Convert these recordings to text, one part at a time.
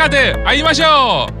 卡德，阿姨马秀，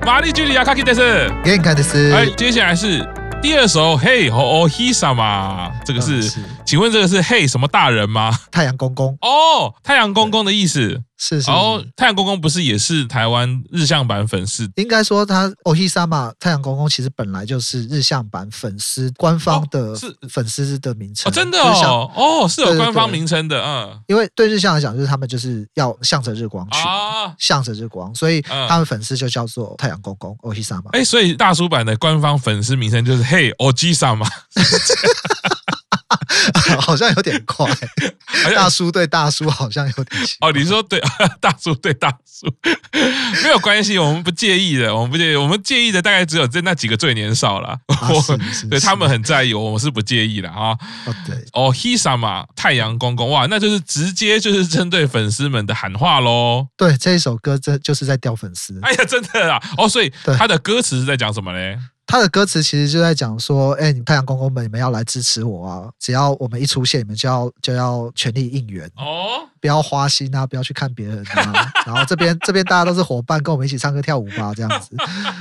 玛丽居里亚卡基德斯，耶卡德斯。哎，接下来是第二首，嘿，哦嘿萨嘛，这个是，请问这个是嘿什么大人吗？太阳公公哦，太阳公公的意思。是是，是，然后太阳公公不是也是台湾日向版粉丝？应该说他おひさま太阳公公其实本来就是日向版粉丝官方的是粉丝的名称。哦，真的哦，哦是有官方名称的，嗯，因为对日向来讲，就是他们就是要向着日光去，啊、向着日光，所以他们粉丝就叫做太阳公公おひさま。哎，所以大叔版的官方粉丝名称就是嘿おじさま。 好像有点快，大叔对大叔好像有点哦。你说对，大叔对大叔没有关系，我们不介意的，我们不介意，我们介意的大概只有这那几个最年少了。对他们很在意，我们是不介意的啊。哦对，哦ひさま太阳公公哇，那就是直接就是针对粉丝们的喊话喽。对，这一首歌这就是在钓粉丝。哎呀，真的啊！哦，所以他的歌词是在讲什么呢？ 他的歌词其实就在讲说，哎，你太阳公公们，你们要来支持我啊！只要我们一出现，你们就要就要全力应援哦，不要花心啊，不要去看别人啊。然后这边这边大家都是伙伴，跟我们一起唱歌跳舞吧，这样子，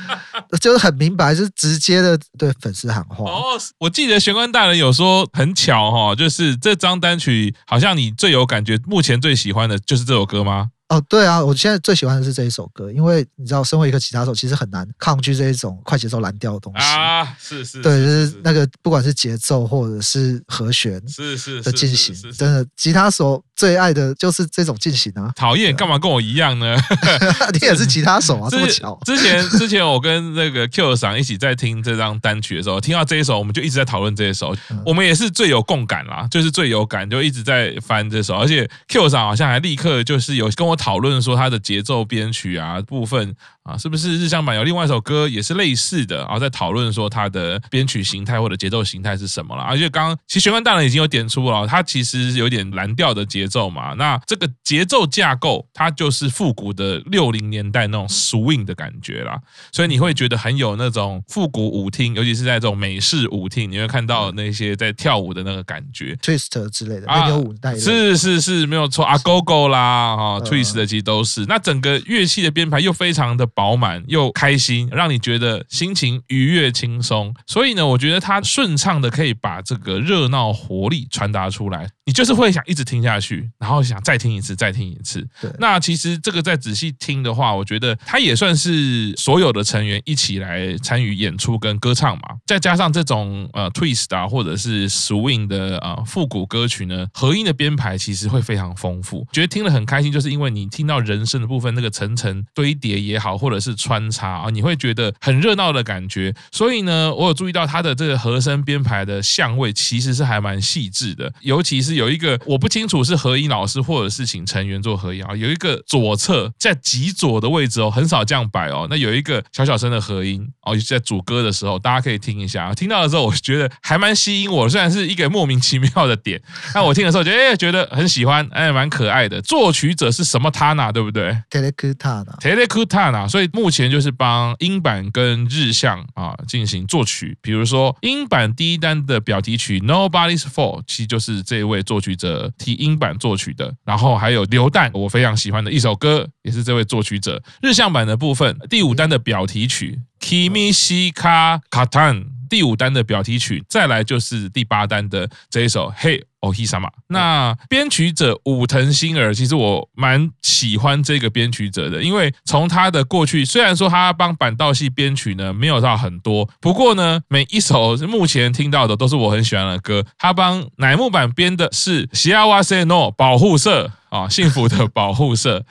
就是很明白，就是直接的对粉丝喊话。哦，我记得玄关大人有说很巧哈，就是这张单曲好像你最有感觉，目前最喜欢的就是这首歌吗？哦，对啊，我现在最喜欢的是这一首歌，因为你知道，身为一个吉他手，其实很难抗拒这一种快节奏蓝调的东西啊。是是，对，就是那个不管是节奏或者是和弦，是是的进行，真的，吉他手最爱的就是这种进行啊。讨厌，干嘛跟我一样呢？你也是吉他手啊，这么巧。之前之前我跟那个 Q 赏一起在听这张单曲的时候，听到这一首，我们就一直在讨论这一首，我们也是最有共感啦，就是最有感，就一直在翻这首，而且 Q 赏好像还立刻就是有跟我讨论说他的。节奏编曲啊部分啊，是不是日向版有另外一首歌也是类似的？然后在讨论说他的编曲形态或者节奏形态是什么了？而且刚刚其实玄关大人已经有点出了，他其实有点蓝调的节奏嘛。那这个节奏架构，它就是复古的六零年代那种 swing 的感觉啦。所以你会觉得很有那种复古舞厅，尤其是在这种美式舞厅，你会看到那些在跳舞的那个感觉，twist 之类的那个舞带，是是是没有错啊，go go 啦，哈，twist 的其实都是。那整个乐器的编排又非常的饱满又开心，让你觉得心情愉悦轻松。所以呢，我觉得它顺畅的可以把这个热闹活力传达出来，你就是会想一直听下去，然后想再听一次，再听一次。对。那其实这个再仔细听的话，我觉得它也算是所有的成员一起来参与演出跟歌唱嘛，再加上这种呃 twist 啊或者是 swing 的啊复古歌曲呢，合音的编排其实会非常丰富，觉得听了很开心，就是因为你听到人声的部分那个层层堆叠也好，或者是穿插啊，你会觉得很热闹的感觉。所以呢，我有注意到他的这个和声编排的相位其实是还蛮细致的，尤其是有一个我不清楚是和音老师或者是请成员做合音啊，有一个左侧在极左的位置哦，很少这样摆哦。那有一个小小声的合音哦，在主歌的时候，大家可以听一下。听到的时候，我觉得还蛮吸引我，虽然是一个莫名其妙的点，但我听的时候觉得哎，觉得很喜欢，哎，蛮可爱的。作曲者是什么他呢？对不对？Telekutana，所以目前就是帮英版跟日向啊进行作曲。比如说英版第一单的表题曲《Nobody's Fault》，其实就是这位作曲者提音版作曲的。然后还有流弹，我非常喜欢的一首歌，也是这位作曲者。日向版的部分，第五单的表题曲《Kimi Shika Katan》，第五单的表题曲，再来就是第八单的这一首《Hey》。哦，ひさま。那编曲者武藤新儿，其实我蛮喜欢这个编曲者的，因为从他的过去，虽然说他帮坂道系编曲呢没有到很多，不过呢，每一首目前听到的都是我很喜欢的歌。他帮乃木坂编的是《幸せの保护色》啊，幸福的保护色。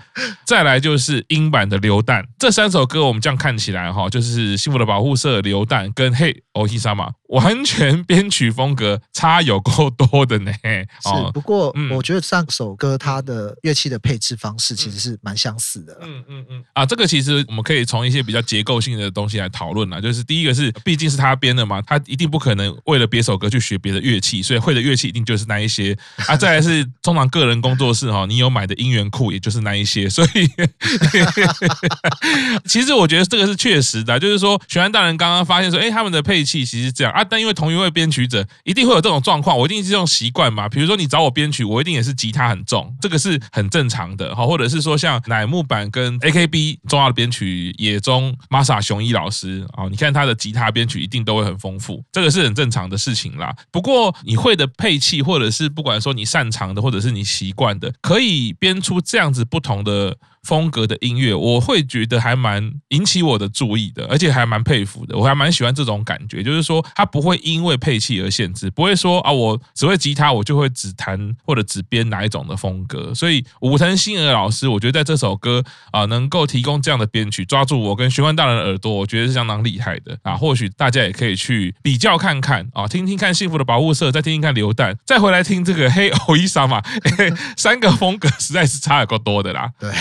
再来就是英版的《流弹》，这三首歌我们这样看起来哈，就是《幸福的保护色》、《流弹》跟《嘿哦ひさま》，完全编曲风格差有够多的呢。 是，不过我觉得上首歌它的乐器的配置方式其实是蛮相似的。嗯嗯嗯。啊，这个其实我们可以从一些比较结构性的东西来讨论啊。就是第一个是，毕竟是他编的嘛，他一定不可能为了别首歌去学别的乐器，所以会的乐器一定就是那一些。啊，再来是通常个人工作室哈，你有买的音源库也就是那一些。所以 其实我觉得这个是确实的，就是说，玄安大人刚刚发现说，哎，他们的配器其实这样啊，但因为同一位编曲者一定会有这种状况，我一定是用习惯。嘛。比如说你找我编曲，我一定也是吉他很重，这个是很正常的哈。或者是说像乃木坂跟 AKB 重要的编曲野中 Masa 雄一老师啊，你看他的吉他编曲一定都会很丰富，这个是很正常的事情啦。不过你会的配器，或者是不管说你擅长的，或者是你习惯的，可以编出这样子不同的。风格的音乐，我会觉得还蛮引起我的注意的，而且还蛮佩服的。我还蛮喜欢这种感觉，就是说他不会因为配器而限制，不会说啊，我只会吉他，我就会只弹或者只编哪一种的风格。所以武藤欣儿老师，我觉得在这首歌啊，能够提供这样的编曲，抓住我跟玄关大人的耳朵，我觉得是相当厉害的啊。或许大家也可以去比较看看啊，听听看《幸福的保护色》，再听听看《流弹》，再回来听这个《嘿欧伊莎玛》，三个风格实在是差有够多的啦。对。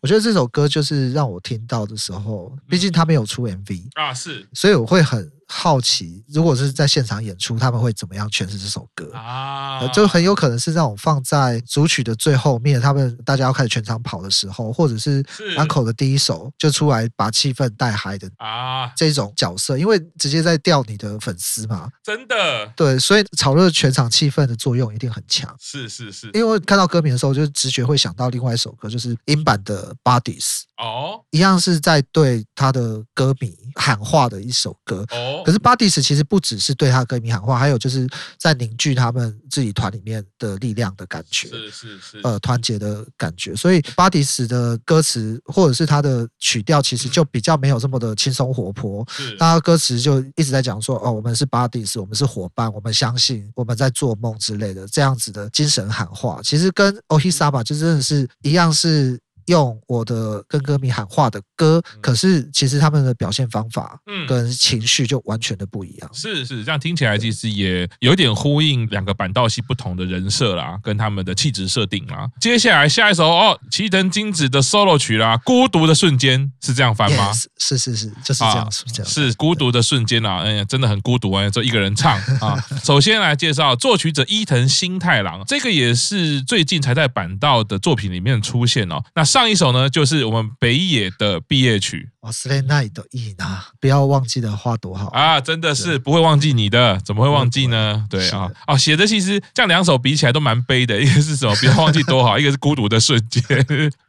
我觉得这首歌就是让我听到的时候，毕竟他没有出 MV 啊，是，所以我会很。好奇，如果是在现场演出，他们会怎么样诠释这首歌？啊？就很有可能是那种放在主曲的最后面，他们大家要开始全场跑的时候，或者是安可的第一首就出来把气氛带嗨的啊。这种角色，因为直接在钓你的粉丝嘛，真的。对，所以炒热全场气氛的作用一定很强。是是是，因为看到歌名的时候，就直觉会想到另外一首歌，就是英版的 Bodies 哦，一样是在对他的歌迷喊话的一首歌。哦。可是 Bodies 其实不只是对他歌迷喊话，还有就是在凝聚他们自己团里面的力量的感觉，是是是，呃，团结的感觉。所以 Bodies 的歌词或者是他的曲调，其实就比较没有这么的轻松活泼。是，他歌词就一直在讲说，哦，我们是 Bodies，我们是伙伴，我们相信，我们在做梦之类的这样子的精神喊话。其实跟 Ohisama 就真的是一样是。用我的跟歌迷喊话的歌，可是其实他们的表现方法，嗯，跟情绪就完全的不一样。是是，这样听起来其实也有点呼应两个板道系不同的人设啦，跟他们的气质设定啦。接下来下一首哦，齐藤金子的 solo 曲啦，《孤独的瞬间》是这样翻吗？Yes, 是是是，就是这样，啊、这样是孤独的瞬间啊！哎呀，真的很孤独啊，就一个人唱啊。首先来介绍作曲者伊藤新太郎，这个也是最近才在板道的作品里面出现哦。那上一首呢，就是我们北野的毕业曲。忘れない的意呢，不要忘记的话多好啊！真的是不会忘记你的，怎么会忘记呢？对啊，哦，写的其实这样两首比起来都蛮悲的，一个是什么？不要忘记多好，一个是孤独的瞬间。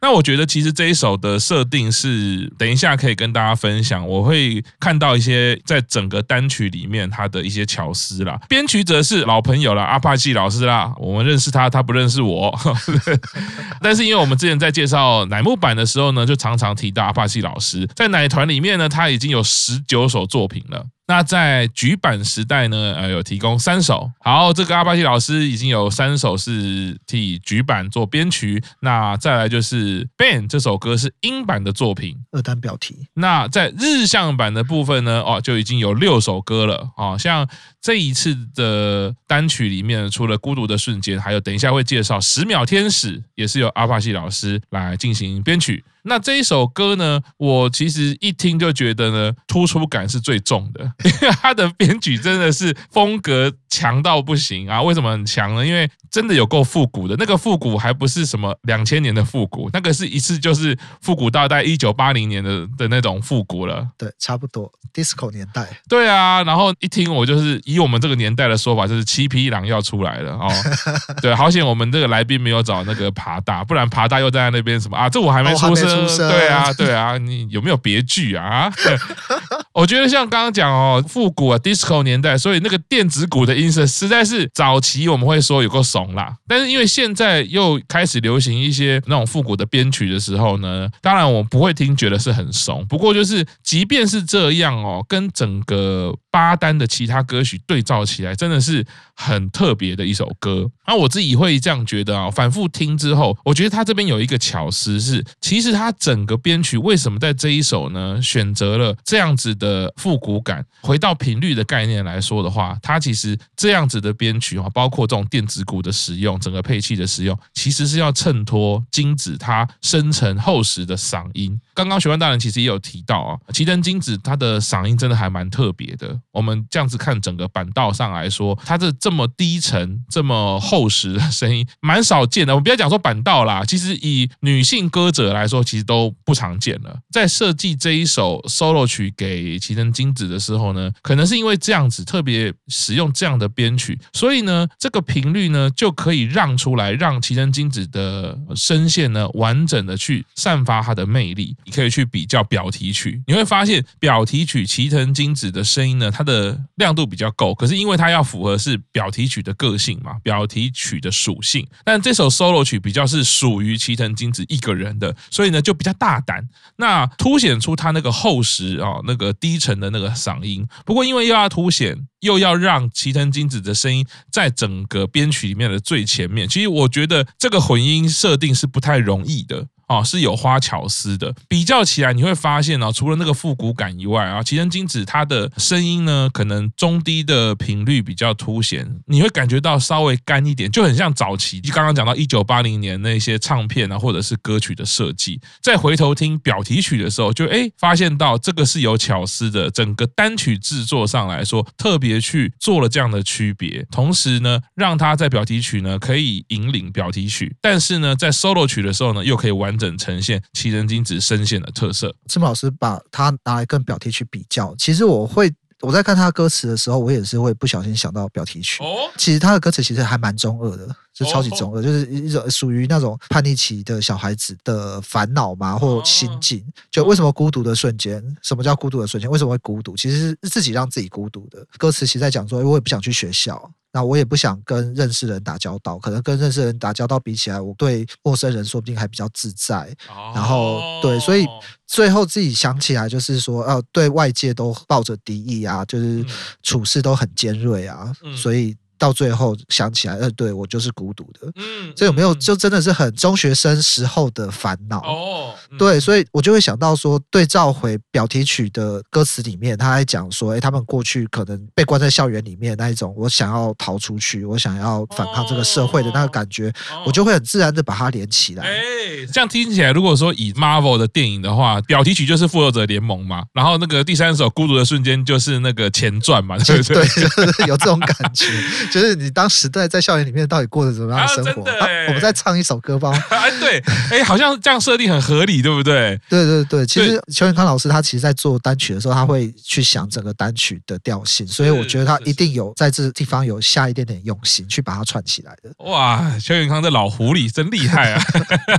那我觉得其实这一首的设定是，等一下可以跟大家分享。我会看到一些在整个单曲里面它的一些巧思啦。编曲者是老朋友啦，阿帕奇老师啦，我们认识他，他不认识我。但是因为我们之前在介绍 乃木坂的时候呢，就常常提到阿帕西老师，在乃团里面呢，他已经有十九首作品了。那在欅坂时代呢，呃，有提供三首。好，这个阿帕奇老师已经有三首是替欅坂做编曲。那再来就是《Ben》这首歌是英版的作品，二单标题。那在日向版的部分呢，哦，就已经有六首歌了。哦，像这一次的单曲里面，除了《孤独的瞬间》，还有等一下会介绍《十秒天使》，也是由阿帕奇老师来进行编曲。那这一首歌呢，我其实一听就觉得呢，突出感是最重的，因为它的编曲真的是风格强到不行啊！为什么很强呢？因为真的有够复古的，那个复古还不是什么两千年的复古，那个是一次就是复古到大概一九八零年的的那种复古了。对，差不多 disco 年代。对啊，然后一听我就是以我们这个年代的说法，就是七匹狼要出来了哦。对，好险我们这个来宾没有找那个爬大，不然爬大又在那边什么啊？这我还没出对啊，对啊，你有没有别句啊？我觉得像刚刚讲哦，复古啊，disco 年代，所以那个电子鼓的音色实在是早期我们会说有够怂啦。但是因为现在又开始流行一些那种复古的编曲的时候呢，当然我不会听觉得是很怂。不过就是即便是这样哦，跟整个巴丹的其他歌曲对照起来，真的是很特别的一首歌。那我自己会这样觉得啊，反复听之后，我觉得他这边有一个巧思是，其实他。整个编曲为什么在这一首呢？选择了这样子的复古感，回到频率的概念来说的话，它其实这样子的编曲啊，包括这种电子鼓的使用，整个配器的使用，其实是要衬托金子它深沉厚实的嗓音。刚刚玄关大人其实也有提到啊，齐藤金子他的嗓音真的还蛮特别的。我们这样子看整个板道上来说，他这这么低沉、这么厚厚实的声音，蛮少见的。我们不要讲说板道啦，其实以女性歌者来说，其实都不常见了。在设计这一首 solo 曲给齐藤京子的时候呢，可能是因为这样子特别使用这样的编曲，所以呢，这个频率呢就可以让出来，让齐藤金子的声线呢完整的去散发它的魅力。你可以去比较表题曲，你会发现表题曲齐藤金子的声音呢，它的亮度比较够，可是因为它要符合是表题曲的个性嘛，表题曲的属性，但这首 solo 曲比较是属于齐藤金子一个人的，所以呢就比较大胆，那凸显出他那个厚实啊，那个低沉的那个嗓音。不过因为又要凸显，又要让齐藤金子的声音在整个编曲里面的最前面，其实我觉得这个混音设定是不太容易的。哦，是有花巧思的。比较起来，你会发现哦，除了那个复古感以外啊，齐藤金子她的声音呢，可能中低的频率比较凸显，你会感觉到稍微干一点，就很像早期。就刚刚讲到一九八零年那些唱片啊，或者是歌曲的设计。再回头听表题曲的时候，就诶发现到这个是有巧思的。整个单曲制作上来说，特别去做了这样的区别，同时呢，让他在表题曲呢可以引领表题曲，但是呢，在 solo 曲的时候呢，又可以完。整呈现奇人精子声线的特色。赤木老师把它拿来跟表题曲比较，其实我会我在看他歌词的时候，我也是会不小心想到表题曲。哦，其实他的歌词其实还蛮中二的，就超级中二，就是一种属于那种叛逆期的小孩子的烦恼嘛，或心境。就为什么孤独的瞬间？什么叫孤独的瞬间？为什么会孤独？其实是自己让自己孤独的。歌词其实在讲说，我也不想去学校。那我也不想跟认识人打交道，可能跟认识人打交道比起来，我对陌生人说不定还比较自在。然后对，所以最后自己想起来就是说，呃，对外界都抱着敌意啊，就是处事都很尖锐啊，所以。到最后想起来，呃，对我就是孤独的，嗯，这有没有就真的是很中学生时候的烦恼哦？对，所以我就会想到说，对照回表题曲的歌词里面，他还讲说，哎，他们过去可能被关在校园里面那一种，我想要逃出去，我想要反抗这个社会的那个感觉，我就会很自然的把它连起来。哎，这样听起来，如果说以 Marvel 的电影的话，表题曲就是复仇者联盟嘛，然后那个第三首孤独的瞬间就是那个前传嘛，对不对？对，就是有这种感觉。就是你当时在在校园里面到底过着怎么样的生活？啊啊、我们再唱一首歌吧。哎，对，哎，好像这样设定很合理，对不对？对对对，其实邱元康老师他其实在做单曲的时候，他会去想整个单曲的调性，所以我觉得他一定有在这地方有下一点点用心去把它串起来的。哇，邱元康这老狐狸真厉害啊！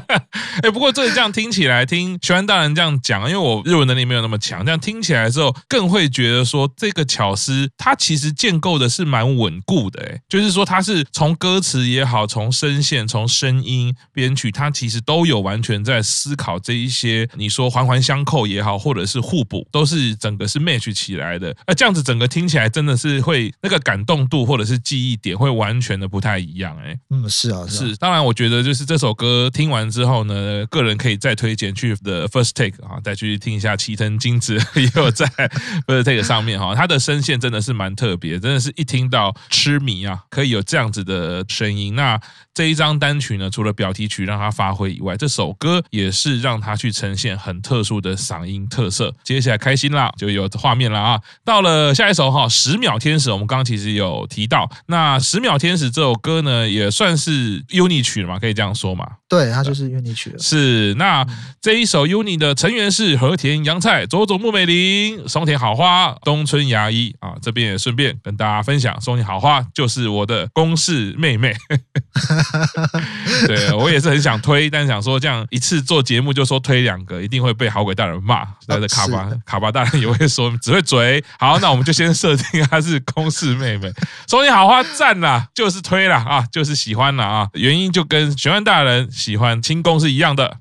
哎，不过这这样听起来，听徐安大人这样讲，因为我日文能力没有那么强，这样听起来之后，更会觉得说这个巧思它其实建构的是蛮稳固的。对，就是说，他是从歌词也好，从声线、从声音编曲，他其实都有完全在思考这一些。你说环环相扣也好，或者是互补，都是整个是 match 起来的。那这样子整个听起来真的是会那个感动度或者是记忆点会完全的不太一样。哎，嗯，是啊，是啊。是。当然，我觉得就是这首歌听完之后呢，个人可以再推荐去 The First Take 啊，再去听一下齐藤金子 也有在 First Take 上面哈，他的声线真的是蛮特别，真的是一听到痴。迷啊，可以有这样子的声音。那这一张单曲呢，除了表题曲让他发挥以外，这首歌也是让他去呈现很特殊的嗓音特色。接下来开心啦，就有画面了啊！到了下一首哈，《十秒天使》，我们刚刚其实有提到。那《十秒天使》这首歌呢，也算是 UNI 曲了嘛，可以这样说嘛？对，它就是 UNI 曲了。是，那这一首 UNI 的成员是和田洋菜、佐佐木美玲、松田好花、东村芽衣啊。这边也顺便跟大家分享，松田好花。就是我的公式妹妹，对，我也是很想推，但是想说这样一次做节目就说推两个，一定会被好鬼大人骂。那的卡巴卡巴大人也会说只会嘴。好，那我们就先设定她是公式妹妹。说你好话赞啦，就是推了啊，就是喜欢了啊。原因就跟玄幻大人喜欢轻功是一样的。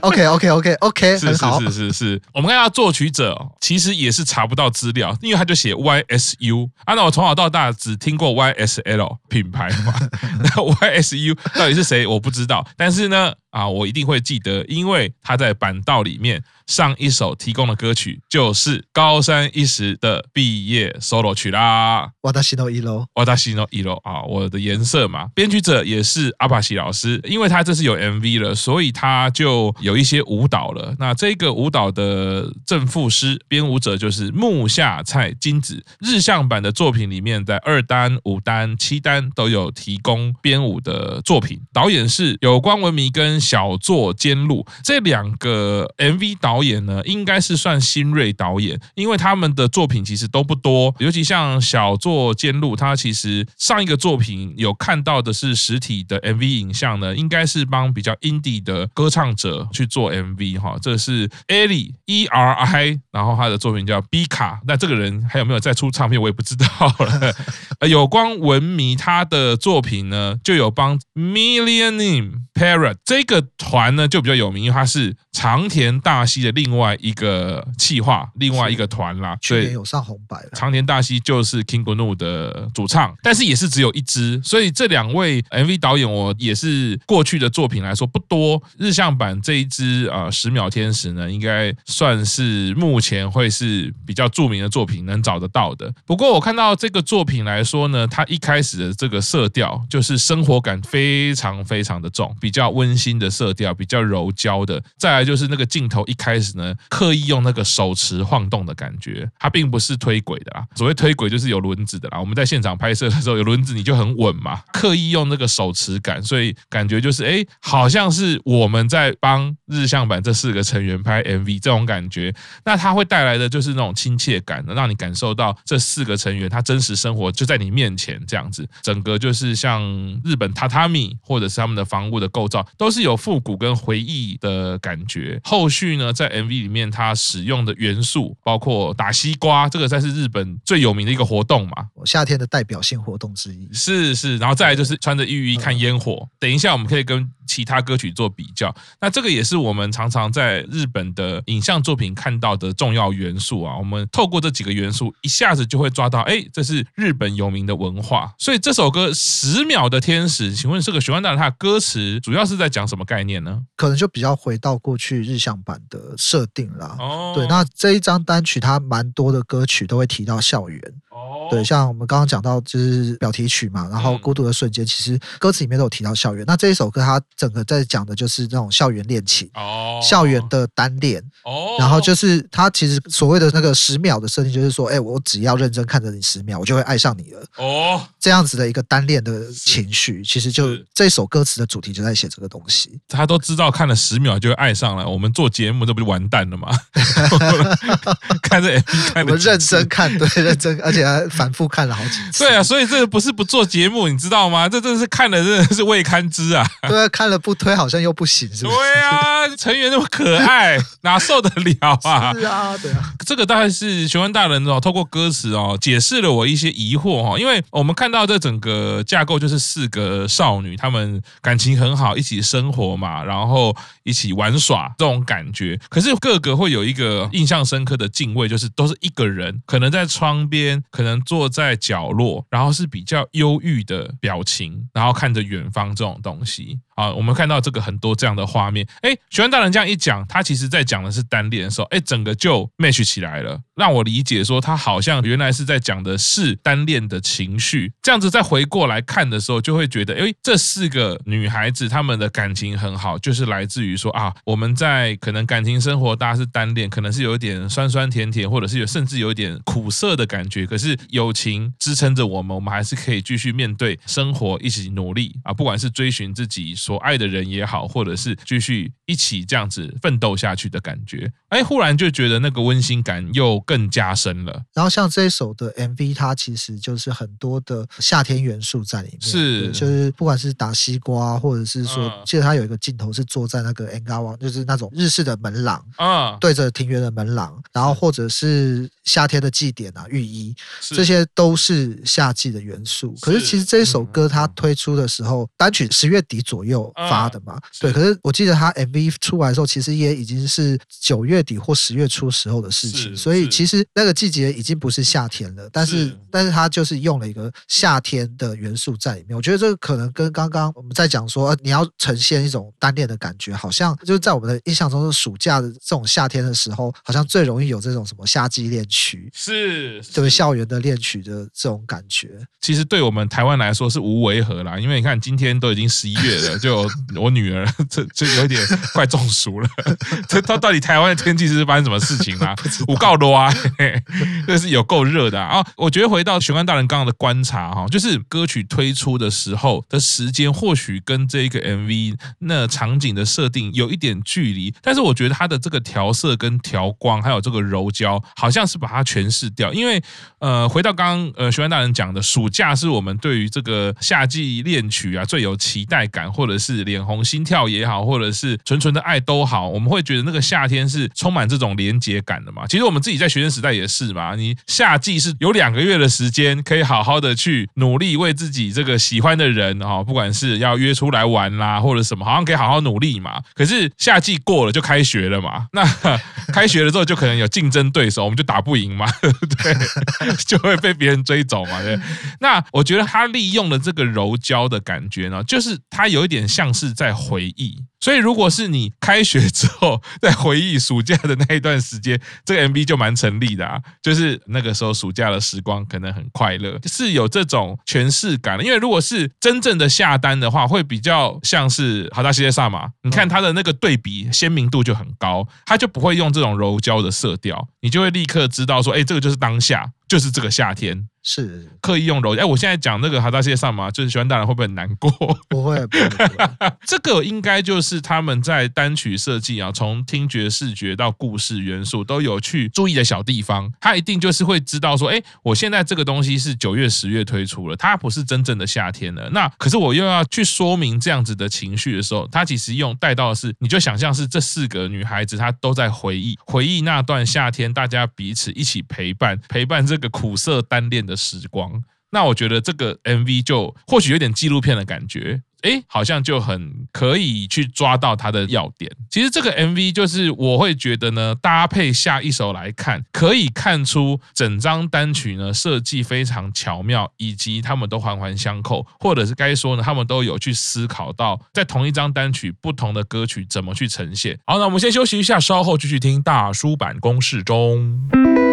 OK OK OK OK，是是是是是。我们看到作曲者其实也是查不到资料，因为他就写 YSU。啊，那我从小到大只听过。YSL 品牌嘛，那 S.U. 到底是谁？我不知道，但是呢，啊，我一定会记得，因为他在板道里面。上一首提供的歌曲就是高山一时的毕业 solo 曲啦。哇达西诺一楼，哇达西诺一楼啊，我的颜色嘛。编曲者也是阿帕西老师，因为他这是有 MV 了，所以他就有一些舞蹈了。那这个舞蹈的正副师编舞者就是木下菜金子。日向版的作品里面，在二单、五单、七单都有提供编舞的作品。导演是有关文明跟小作兼录这两个 MV 导演呢，应该是算新锐导演，因为他们的作品其实都不多，尤其像小作兼录，他其实上一个作品有看到的是实体的 MV 影像呢，应该是帮比较 indie 的歌唱者去做 MV 哈，这是 Eli E R I，然后他的作品叫 B 卡，那这个人还有没有再出唱片，我也不知道了。有关文迷他的作品呢，就有帮 Millionaire Parrot 这个团呢就比较有名，因为它是长田大希的另外一个企划，另外一个团啦。去年有上红白了。长田大希就是 King Gnu 的主唱，但是也是只有一支，所以这两位 MV 导演，我也是过去的作品来说不多。日向版这一支啊，十秒天使呢，应该算是目前会是比较著名的作品，能找得到的。不过我看到这个作品来说呢，它一开始的这个色调就是生活感非常非常的重，比较温馨的色调，比较柔焦的。再来就是那个镜头一开始呢，刻意用那个手持晃动的感觉，它并不是推轨的啦。所谓推轨就是有轮子的啦。我们在现场拍摄的时候有轮子，你就很稳嘛。刻意用那个手持感，所以感觉就是哎，好像是我们在帮日向版这四个成员拍 MV 这种感觉。那它会带来的就是那种亲切感，能让你感受到这四个成员他真实生活就在你面前这样子。整个就是像日本榻榻米或者是他们的房屋的构造，都是有复古跟回忆的感觉。后续呢，在 MV 里面，它使用的元素包括打西瓜，这个才是日本最有名的一个活动嘛，夏天的代表性活动之一。是是，然后再来就是穿着浴衣看烟火。等一下，我们可以跟其他歌曲做比较。那这个也是我们常常在日本的影像作品看到的重要元素啊。我们透过这几个元素，一下子就会抓到，哎，这是日本有名的文化。所以这首歌《十秒的天使》，请问这个许幻大人他的歌词主要是在讲什么概念呢？可能就比较回到过去日向版的设定啦。哦，对，那这一张单曲它蛮多的歌曲都会提到校园。哦对，像我们刚刚讲到就是表题曲嘛，然后《孤独的瞬间》，其实歌词里面都有提到校园。那这一首歌它整个在讲的就是那种校园恋情，哦，校园的单恋，哦，然后就是它其实所谓的那个十秒的设定，就是说，哎，我只要认真看着你十秒，我就会爱上你了，哦，这样子的一个单恋的情绪，其实就这首歌词的主题就在写这个东西。他都知道看了十秒就会爱上了，我们做节目这不就完蛋了吗？看着 MV 看，我认真看，对，认真，而且还。反复看了好几次，对啊，所以这个不是不做节目，你知道吗？这真的是看了真的是未堪知啊！对啊，看了不推好像又不行，是不是？对啊，成员那么可爱，哪受得了啊？是啊，对啊，这个大概是玄幻大人哦，透过歌词哦，解释了我一些疑惑哈。因为我们看到这整个架构就是四个少女，她们感情很好，一起生活嘛，然后一起玩耍这种感觉。可是个个会有一个印象深刻的敬畏，就是都是一个人，可能在窗边，可能。坐在角落，然后是比较忧郁的表情，然后看着远方这种东西。啊，我们看到这个很多这样的画面，哎，许愿大人这样一讲，他其实在讲的是单恋的时候，哎，整个就 match 起来了，让我理解说他好像原来是在讲的是单恋的情绪，这样子再回过来看的时候，就会觉得，哎，这四个女孩子她们的感情很好，就是来自于说啊，我们在可能感情生活大家是单恋，可能是有一点酸酸甜甜，或者是有甚至有一点苦涩的感觉，可是友情支撑着我们，我们还是可以继续面对生活，一起努力啊，不管是追寻自己。所爱的人也好，或者是继续一起这样子奋斗下去的感觉，哎，忽然就觉得那个温馨感又更加深了。然后像这一首的 MV，它其实就是很多的夏天元素在里面，是，就是不管是打西瓜，或者是说，记得他有一个镜头是坐在那个 engawa，就是那种日式的门廊，啊，对着庭园的门廊，然后或者是夏天的祭典啊，浴衣，这些都是夏季的元素。可是其实这一首歌它推出的时候，单曲十月底左右。发的嘛，嗯、对，可是我记得它 MV 出来的时候，其实也已经是九月底或十月初时候的事情，所以其实那个季节已经不是夏天了，但是，是但是他就是用了一个夏天的元素在里面，我觉得这个可能跟刚刚我们在讲说你要呈现一种单恋的感觉，好像就是在我们的印象中，是暑假的这种夏天的时候，好像最容易有这种什么夏季恋曲，是，对，校园的恋曲的这种感觉。其实对我们台湾来说是无违和啦，因为你看今天都已经十一月了。就我女儿，这就有点快中暑了。这到到底台湾的天气是发生什么事情啊？五告多啊，这是有够热的啊！我觉得回到玄关大人刚刚的观察哈，就是歌曲推出的时候的时间，或许跟这个 MV 那场景的设定有一点距离，但是我觉得它的这个调色跟调光，还有这个柔焦，好像是把它诠释掉。因为呃，回到刚刚呃，玄幻大人讲的，暑假是我们对于这个夏季恋曲啊最有期待感，或者是脸红心跳也好，或者是纯纯的爱都好，我们会觉得那个夏天是充满这种连结感的嘛。其实我们自己在学生时代也是嘛，你夏季是有两个月的时间，可以好好的去努力为自己这个喜欢的人啊，不管是要约出来玩啦，或者什么，好像可以好好努力嘛。可是夏季过了就开学了嘛，那 开学了之后就可能有竞争对手，我们就打不赢嘛，对？就会被别人追走嘛。对，那我觉得他利用了这个柔焦的感觉呢，就是他有一点像是在回忆。所以，如果是你开学之后在回忆暑假的那一段时间，这个 MV 就蛮成立的啊。就是那个时候暑假的时光可能很快乐，是有这种诠释感的。因为如果是真正的下单的话，会比较像是好大西列萨玛。你看它的那个对比鲜明度就很高，它就不会用这种柔焦的色调，你就会立刻知道说，哎，这个就是当下，就是这个夏天。是刻意用柔焦，哎，我现在讲那个哈达西列萨玛，就是喜欢大人会不会很难过？不会，不会，不会。这个应该就是他们在单曲设计啊，从听觉、视觉到故事元素都有去注意的小地方。他一定就是会知道说，哎，我现在这个东西是九月、十月推出了，它不是真正的夏天了。那可是我又要去说明这样子的情绪的时候，他其实用带到的是，你就想象是这四个女孩子，她都在回忆，回忆那段夏天，大家彼此一起陪伴，陪伴这个苦涩单恋的时光，那我觉得这个 MV 就或许有点纪录片的感觉。哎，好像就很可以去抓到它的要点。其实这个 MV 就是我会觉得呢，搭配下一首来看，可以看出整张单曲呢设计非常巧妙，以及他们都环环相扣，或者是该说呢，他们都有去思考到在同一张单曲不同的歌曲怎么去呈现。好，那我们先休息一下，稍后继续听大叔版公式中。